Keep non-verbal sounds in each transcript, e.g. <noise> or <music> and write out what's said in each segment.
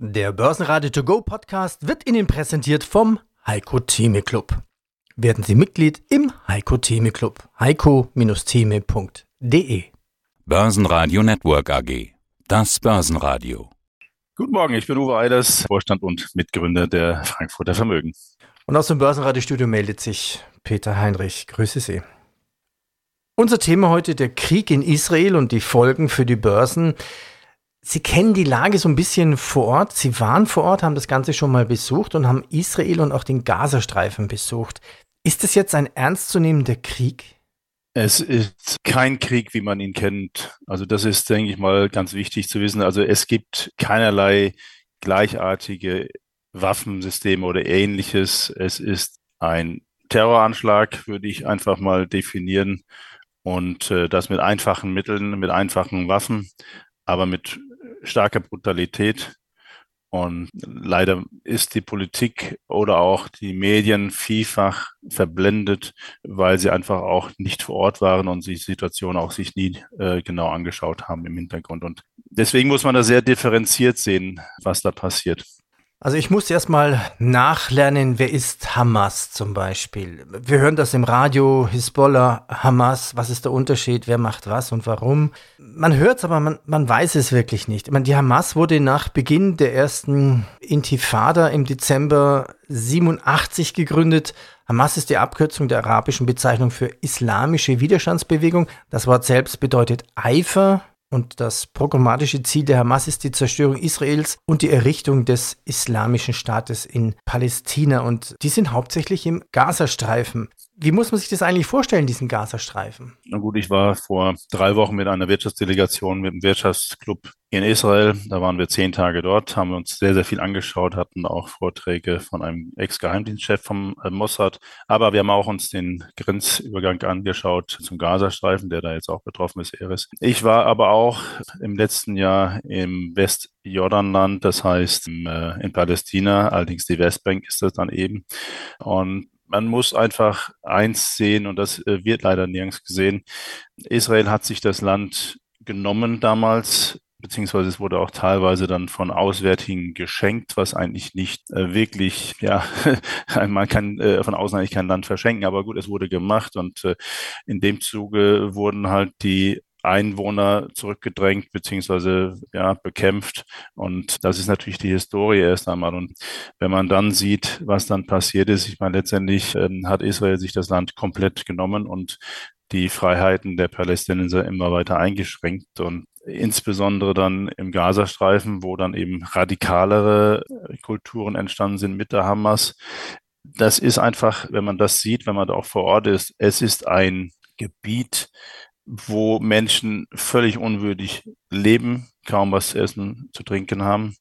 Der Börsenradio To Go Podcast wird Ihnen präsentiert vom Heiko Theme Club. Werden Sie Mitglied im Heiko Theme Club. heiko-theme.de Börsenradio Network AG. Das Börsenradio. Guten Morgen, ich bin Uwe Eiders, Vorstand und Mitgründer der Frankfurter Vermögen. Und aus dem Börsenradiostudio meldet sich Peter Heinrich. Grüße Sie. Unser Thema heute der Krieg in Israel und die Folgen für die Börsen. Sie kennen die Lage so ein bisschen vor Ort. Sie waren vor Ort, haben das Ganze schon mal besucht und haben Israel und auch den Gazastreifen besucht. Ist das jetzt ein ernstzunehmender Krieg? Es ist kein Krieg, wie man ihn kennt. Also das ist, denke ich mal, ganz wichtig zu wissen. Also es gibt keinerlei gleichartige Waffensysteme oder ähnliches. Es ist ein Terroranschlag, würde ich einfach mal definieren. Und äh, das mit einfachen Mitteln, mit einfachen Waffen, aber mit starker Brutalität. Und leider ist die Politik oder auch die Medien vielfach verblendet, weil sie einfach auch nicht vor Ort waren und die Situation auch sich nie äh, genau angeschaut haben im Hintergrund. Und deswegen muss man da sehr differenziert sehen, was da passiert. Also ich muss erstmal nachlernen, wer ist Hamas zum Beispiel. Wir hören das im Radio, Hisbollah, Hamas, was ist der Unterschied, wer macht was und warum. Man hört es, aber man, man weiß es wirklich nicht. Ich meine, die Hamas wurde nach Beginn der ersten Intifada im Dezember 87 gegründet. Hamas ist die Abkürzung der arabischen Bezeichnung für islamische Widerstandsbewegung. Das Wort selbst bedeutet Eifer, und das programmatische Ziel der Hamas ist die Zerstörung Israels und die Errichtung des islamischen Staates in Palästina. Und die sind hauptsächlich im Gazastreifen. Wie muss man sich das eigentlich vorstellen, diesen Gazastreifen? Na gut, ich war vor drei Wochen mit einer Wirtschaftsdelegation mit dem Wirtschaftsclub in Israel. Da waren wir zehn Tage dort, haben uns sehr, sehr viel angeschaut, hatten auch Vorträge von einem Ex-Geheimdienstchef vom äh, Mossad. Aber wir haben auch uns den Grenzübergang angeschaut zum Gazastreifen, der da jetzt auch betroffen ist, Eris. Ich war aber auch im letzten Jahr im Westjordanland, das heißt in, äh, in Palästina, allerdings die Westbank ist das dann eben. Und man muss einfach eins sehen, und das äh, wird leider nirgends gesehen. Israel hat sich das Land genommen damals, beziehungsweise es wurde auch teilweise dann von Auswärtigen geschenkt, was eigentlich nicht äh, wirklich, ja, <laughs> man kann äh, von außen eigentlich kein Land verschenken, aber gut, es wurde gemacht und äh, in dem Zuge wurden halt die Einwohner zurückgedrängt beziehungsweise ja, bekämpft. Und das ist natürlich die Historie erst einmal. Und wenn man dann sieht, was dann passiert ist, ich meine, letztendlich äh, hat Israel sich das Land komplett genommen und die Freiheiten der Palästinenser immer weiter eingeschränkt und insbesondere dann im Gazastreifen, wo dann eben radikalere Kulturen entstanden sind mit der Hamas. Das ist einfach, wenn man das sieht, wenn man da auch vor Ort ist, es ist ein Gebiet, wo Menschen völlig unwürdig leben, kaum was zu essen, zu trinken haben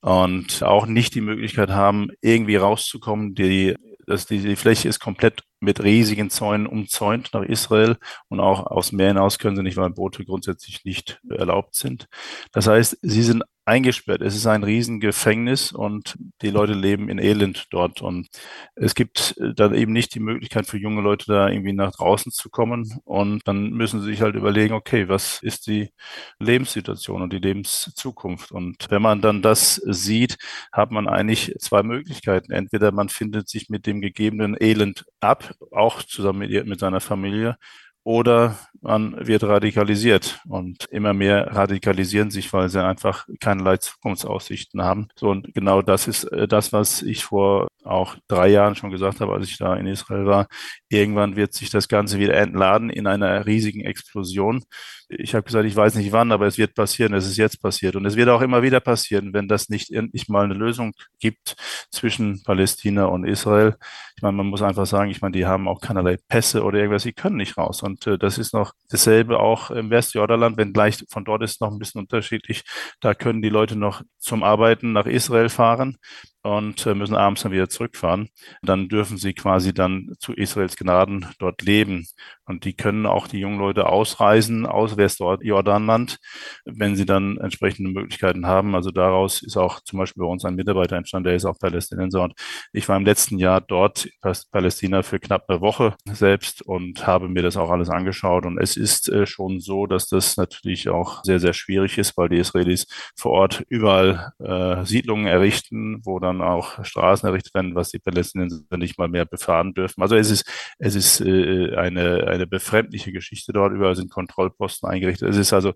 und auch nicht die Möglichkeit haben, irgendwie rauszukommen. Die, dass die, die Fläche ist komplett mit riesigen Zäunen umzäunt nach Israel und auch aus Meer hinaus können sie nicht, weil Boote grundsätzlich nicht erlaubt sind. Das heißt, sie sind eingesperrt. Es ist ein Riesengefängnis und die Leute leben in Elend dort. Und es gibt dann eben nicht die Möglichkeit für junge Leute da irgendwie nach draußen zu kommen. Und dann müssen sie sich halt überlegen, okay, was ist die Lebenssituation und die Lebenszukunft? Und wenn man dann das sieht, hat man eigentlich zwei Möglichkeiten. Entweder man findet sich mit dem gegebenen Elend ab, auch zusammen mit, mit seiner Familie, oder man wird radikalisiert und immer mehr radikalisieren sich, weil sie einfach keinerlei Zukunftsaussichten haben. So und genau das ist äh, das, was ich vor auch drei Jahren schon gesagt habe, als ich da in Israel war. Irgendwann wird sich das Ganze wieder entladen in einer riesigen Explosion. Ich habe gesagt, ich weiß nicht wann, aber es wird passieren. Es ist jetzt passiert. Und es wird auch immer wieder passieren, wenn das nicht endlich mal eine Lösung gibt zwischen Palästina und Israel. Meine, man muss einfach sagen, ich meine, die haben auch keinerlei Pässe oder irgendwas. Sie können nicht raus. Und äh, das ist noch dasselbe auch im Westjordanland, wenn gleich von dort ist noch ein bisschen unterschiedlich. Da können die Leute noch zum Arbeiten nach Israel fahren und äh, müssen abends dann wieder zurückfahren. Dann dürfen sie quasi dann zu Israels Gnaden dort leben. Und die können auch die jungen Leute ausreisen aus Westjordanland, wenn sie dann entsprechende Möglichkeiten haben. Also daraus ist auch zum Beispiel bei uns ein Mitarbeiter entstanden, der ist auch Palästinenser. Und ich war im letzten Jahr dort in Palästina für knapp eine Woche selbst und habe mir das auch alles angeschaut. Und es ist äh, schon so, dass das natürlich auch sehr, sehr schwierig ist, weil die Israelis vor Ort überall äh, Siedlungen errichten, wo dann auch Straßen errichtet werden, was die Palästinenser nicht mal mehr befahren dürfen. Also es ist, es ist äh, eine, eine befremdliche Geschichte dort. Überall sind Kontrollposten eingerichtet. Es ist also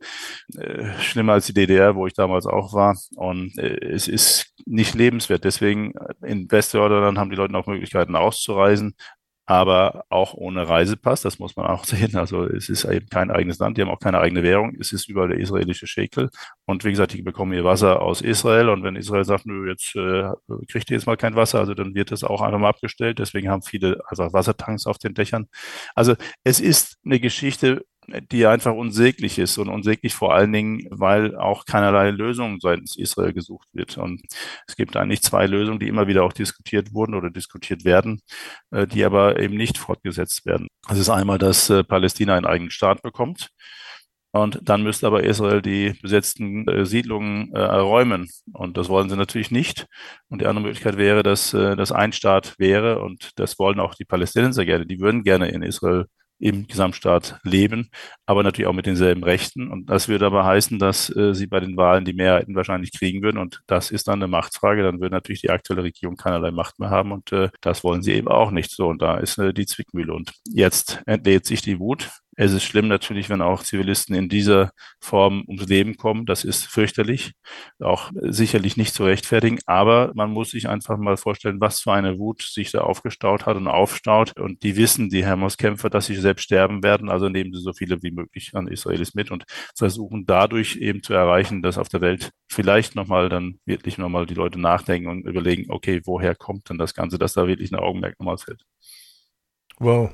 äh, schlimmer als die DDR, wo ich damals auch war. Und äh, es ist nicht lebenswert. Deswegen in Westjordanland haben die Leute auch Möglichkeiten auszureisen aber auch ohne Reisepass, das muss man auch <laughs> sehen. Also es ist eben kein eigenes Land, die haben auch keine eigene Währung, es ist überall der israelische Shekel. Und wie gesagt, die bekommen ihr Wasser aus Israel und wenn Israel sagt, nö, jetzt äh, kriegt ihr jetzt mal kein Wasser, also dann wird das auch einfach mal abgestellt. Deswegen haben viele einfach Wassertanks auf den Dächern. Also es ist eine Geschichte, die einfach unsäglich ist und unsäglich vor allen Dingen, weil auch keinerlei Lösung seitens Israel gesucht wird. Und es gibt eigentlich zwei Lösungen, die immer wieder auch diskutiert wurden oder diskutiert werden, äh, die aber eben nicht fortgesetzt werden. Das ist einmal, dass äh, Palästina einen eigenen Staat bekommt. Und dann müsste aber Israel die besetzten äh, Siedlungen äh, räumen. Und das wollen sie natürlich nicht. Und die andere Möglichkeit wäre, dass äh, das ein Staat wäre. Und das wollen auch die Palästinenser gerne. Die würden gerne in Israel im Gesamtstaat leben, aber natürlich auch mit denselben Rechten. Und das würde aber heißen, dass äh, sie bei den Wahlen die Mehrheiten wahrscheinlich kriegen würden. Und das ist dann eine Machtfrage. Dann würde natürlich die aktuelle Regierung keinerlei Macht mehr haben. Und äh, das wollen sie eben auch nicht. So, und da ist äh, die Zwickmühle. Und jetzt entlädt sich die Wut es ist schlimm natürlich, wenn auch Zivilisten in dieser Form ums Leben kommen. Das ist fürchterlich, auch sicherlich nicht zu rechtfertigen. Aber man muss sich einfach mal vorstellen, was für eine Wut sich da aufgestaut hat und aufstaut. Und die wissen, die Hamas-Kämpfer, dass sie selbst sterben werden. Also nehmen sie so viele wie möglich an Israelis mit und versuchen dadurch eben zu erreichen, dass auf der Welt vielleicht nochmal dann wirklich nochmal die Leute nachdenken und überlegen, okay, woher kommt denn das Ganze, dass da wirklich ein Augenmerk nochmal fällt. Wow.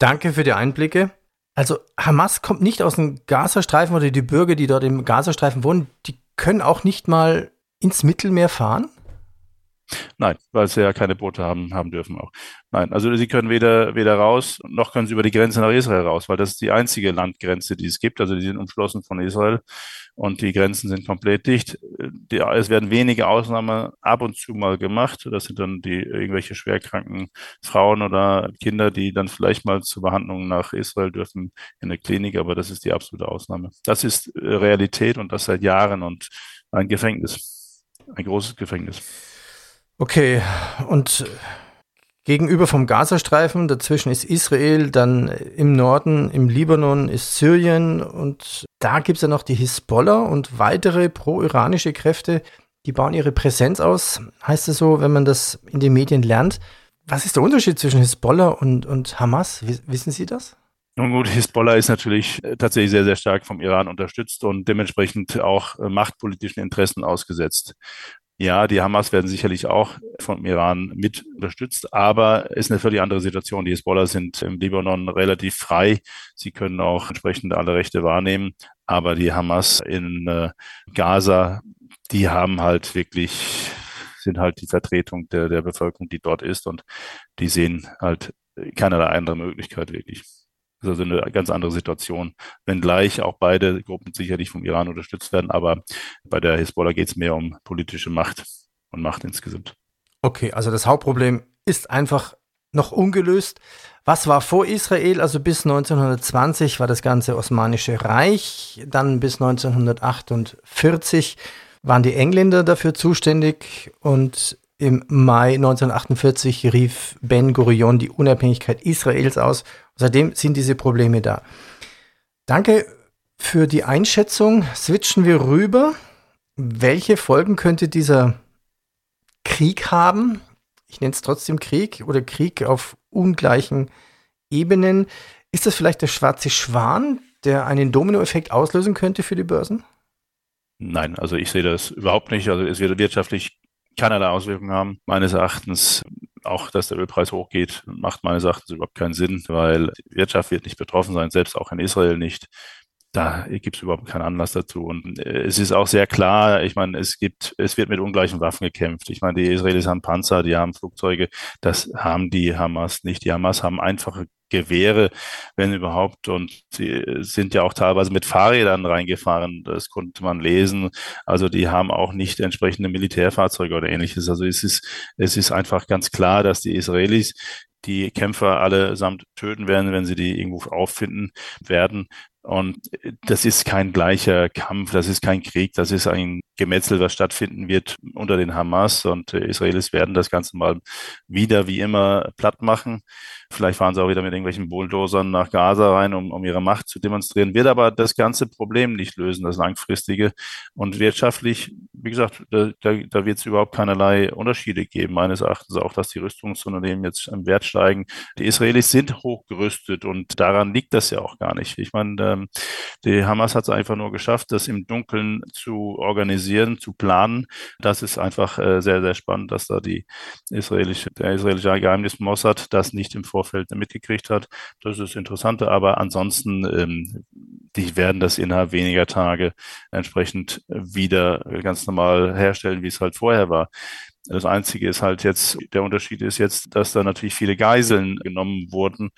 Danke für die Einblicke. Also Hamas kommt nicht aus dem Gazastreifen oder die Bürger, die dort im Gazastreifen wohnen, die können auch nicht mal ins Mittelmeer fahren? Nein, weil sie ja keine Boote haben, haben dürfen auch. Nein, also sie können weder, weder raus, noch können sie über die Grenze nach Israel raus, weil das ist die einzige Landgrenze, die es gibt. Also die sind umschlossen von Israel und die Grenzen sind komplett dicht. Die, es werden wenige Ausnahmen ab und zu mal gemacht. Das sind dann die irgendwelche schwerkranken Frauen oder Kinder, die dann vielleicht mal zur Behandlung nach Israel dürfen in der Klinik, aber das ist die absolute Ausnahme. Das ist äh, Realität und das seit Jahren und ein Gefängnis, ein großes Gefängnis. Okay, und gegenüber vom Gazastreifen, dazwischen ist Israel, dann im Norden, im Libanon ist Syrien und da gibt es ja noch die Hisbollah und weitere pro-iranische Kräfte, die bauen ihre Präsenz aus, heißt es so, wenn man das in den Medien lernt. Was ist der Unterschied zwischen Hisbollah und, und Hamas? Wissen Sie das? Nun gut, Hisbollah ist natürlich tatsächlich sehr, sehr stark vom Iran unterstützt und dementsprechend auch machtpolitischen Interessen ausgesetzt. Ja, die Hamas werden sicherlich auch vom Iran mit unterstützt, aber es ist eine völlig andere Situation. Die Hezbollah sind im Libanon relativ frei. Sie können auch entsprechend alle Rechte wahrnehmen. Aber die Hamas in äh, Gaza, die haben halt wirklich, sind halt die Vertretung der, der Bevölkerung, die dort ist und die sehen halt keinerlei andere Möglichkeit wirklich. Ist also eine ganz andere Situation, wenngleich auch beide Gruppen sicherlich vom Iran unterstützt werden. Aber bei der Hisbollah geht es mehr um politische Macht und Macht insgesamt. Okay, also das Hauptproblem ist einfach noch ungelöst. Was war vor Israel? Also bis 1920 war das ganze Osmanische Reich. Dann bis 1948 waren die Engländer dafür zuständig und im Mai 1948 rief Ben Gurion die Unabhängigkeit Israels aus. Seitdem sind diese Probleme da. Danke für die Einschätzung. Switchen wir rüber. Welche Folgen könnte dieser Krieg haben? Ich nenne es trotzdem Krieg oder Krieg auf ungleichen Ebenen. Ist das vielleicht der schwarze Schwan, der einen Dominoeffekt auslösen könnte für die Börsen? Nein, also ich sehe das überhaupt nicht. Also es wird wirtschaftlich keinerlei Auswirkungen haben. Meines Erachtens auch, dass der Ölpreis hochgeht, macht meines Erachtens überhaupt keinen Sinn, weil die Wirtschaft wird nicht betroffen sein, selbst auch in Israel nicht. da gibt es überhaupt keinen Anlass dazu. Und äh, es ist auch sehr klar, ich meine, es gibt, es wird mit ungleichen Waffen gekämpft. Ich meine, die Israelis haben Panzer, die haben Flugzeuge, das haben die Hamas nicht. Die Hamas haben einfache Gewehre, wenn überhaupt. Und sie sind ja auch teilweise mit Fahrrädern reingefahren. Das konnte man lesen. Also die haben auch nicht entsprechende Militärfahrzeuge oder ähnliches. Also es ist, es ist einfach ganz klar, dass die Israelis die Kämpfer allesamt töten werden, wenn sie die irgendwo auffinden werden. Und das ist kein gleicher Kampf, das ist kein Krieg, das ist ein Gemetzel, was stattfinden wird unter den Hamas. Und Israelis werden das Ganze mal wieder wie immer platt machen. Vielleicht fahren sie auch wieder mit irgendwelchen Bulldozern nach Gaza rein, um, um ihre Macht zu demonstrieren. Wird aber das ganze Problem nicht lösen, das langfristige. Und wirtschaftlich, wie gesagt, da, da, wird es überhaupt keinerlei Unterschiede geben, meines Erachtens auch, dass die Rüstungsunternehmen jetzt im Wert steigen. Die Israelis sind hochgerüstet und daran liegt das ja auch gar nicht. Ich meine, ähm, die Hamas hat es einfach nur geschafft, das im Dunkeln zu organisieren, zu planen. Das ist einfach äh, sehr, sehr spannend, dass da die israelische, der israelische Geheimnis Mossad das nicht im Vorfeld Vorfeld mitgekriegt hat. Das ist das Interessante, aber ansonsten, ähm, die werden das innerhalb weniger Tage entsprechend wieder ganz normal herstellen, wie es halt vorher war. Das Einzige ist halt jetzt, der Unterschied ist jetzt, dass da natürlich viele Geiseln genommen wurden,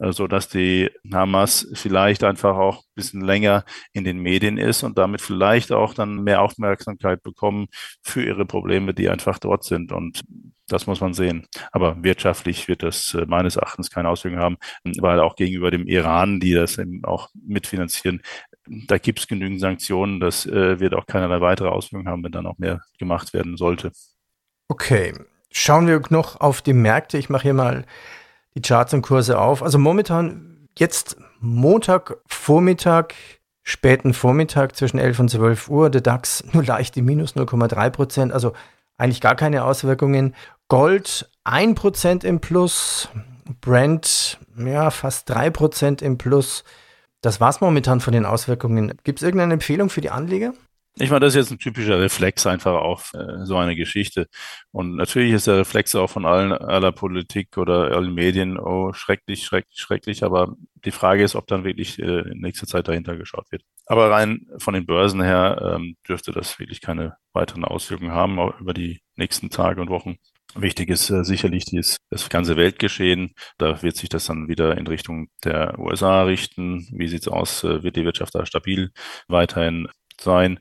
äh, so dass die Hamas vielleicht einfach auch ein bisschen länger in den Medien ist und damit vielleicht auch dann mehr Aufmerksamkeit bekommen für ihre Probleme, die einfach dort sind. Und das muss man sehen. Aber wirtschaftlich wird das äh, meines Erachtens keine Auswirkungen haben, weil auch gegenüber dem Iran, die das eben auch mitfinanzieren, da gibt es genügend Sanktionen. Das äh, wird auch keinerlei weitere Auswirkungen haben, wenn dann auch mehr gemacht werden sollte. Okay, schauen wir noch auf die Märkte. Ich mache hier mal die Charts und Kurse auf. Also momentan jetzt Montag, Vormittag, späten Vormittag zwischen 11 und 12 Uhr. Der DAX nur leicht im Minus 0,3 Prozent, also eigentlich gar keine Auswirkungen. Gold 1 Prozent im Plus, Brent ja fast 3 Prozent im Plus. Das war's momentan von den Auswirkungen. Gibt es irgendeine Empfehlung für die Anleger? Ich meine, das ist jetzt ein typischer Reflex einfach auf äh, so eine Geschichte. Und natürlich ist der Reflex auch von allen, aller Politik oder allen Medien, oh, schrecklich, schrecklich, schrecklich. Aber die Frage ist, ob dann wirklich äh, in nächster Zeit dahinter geschaut wird. Aber rein von den Börsen her ähm, dürfte das wirklich keine weiteren Auswirkungen haben über die nächsten Tage und Wochen. Wichtig ist äh, sicherlich dies, das ganze Weltgeschehen. Da wird sich das dann wieder in Richtung der USA richten. Wie sieht's aus? Äh, wird die Wirtschaft da stabil weiterhin sein?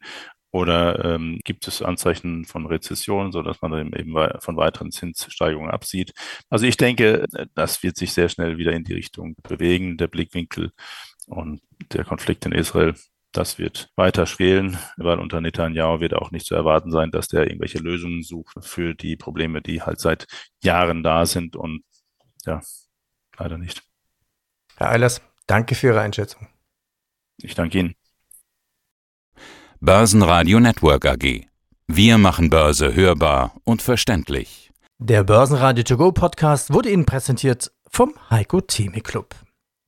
Oder ähm, gibt es Anzeichen von Rezession, so dass man dann eben von weiteren Zinssteigerungen absieht? Also ich denke, das wird sich sehr schnell wieder in die Richtung bewegen, der Blickwinkel und der Konflikt in Israel. Das wird weiter schwelen, weil unter Netanyahu wird auch nicht zu erwarten sein, dass der irgendwelche Lösungen sucht für die Probleme, die halt seit Jahren da sind und ja, leider nicht. Herr Eilers, danke für Ihre Einschätzung. Ich danke Ihnen. Börsenradio Network AG. Wir machen Börse hörbar und verständlich. Der Börsenradio To Go Podcast wurde Ihnen präsentiert vom Heiko Theme Club.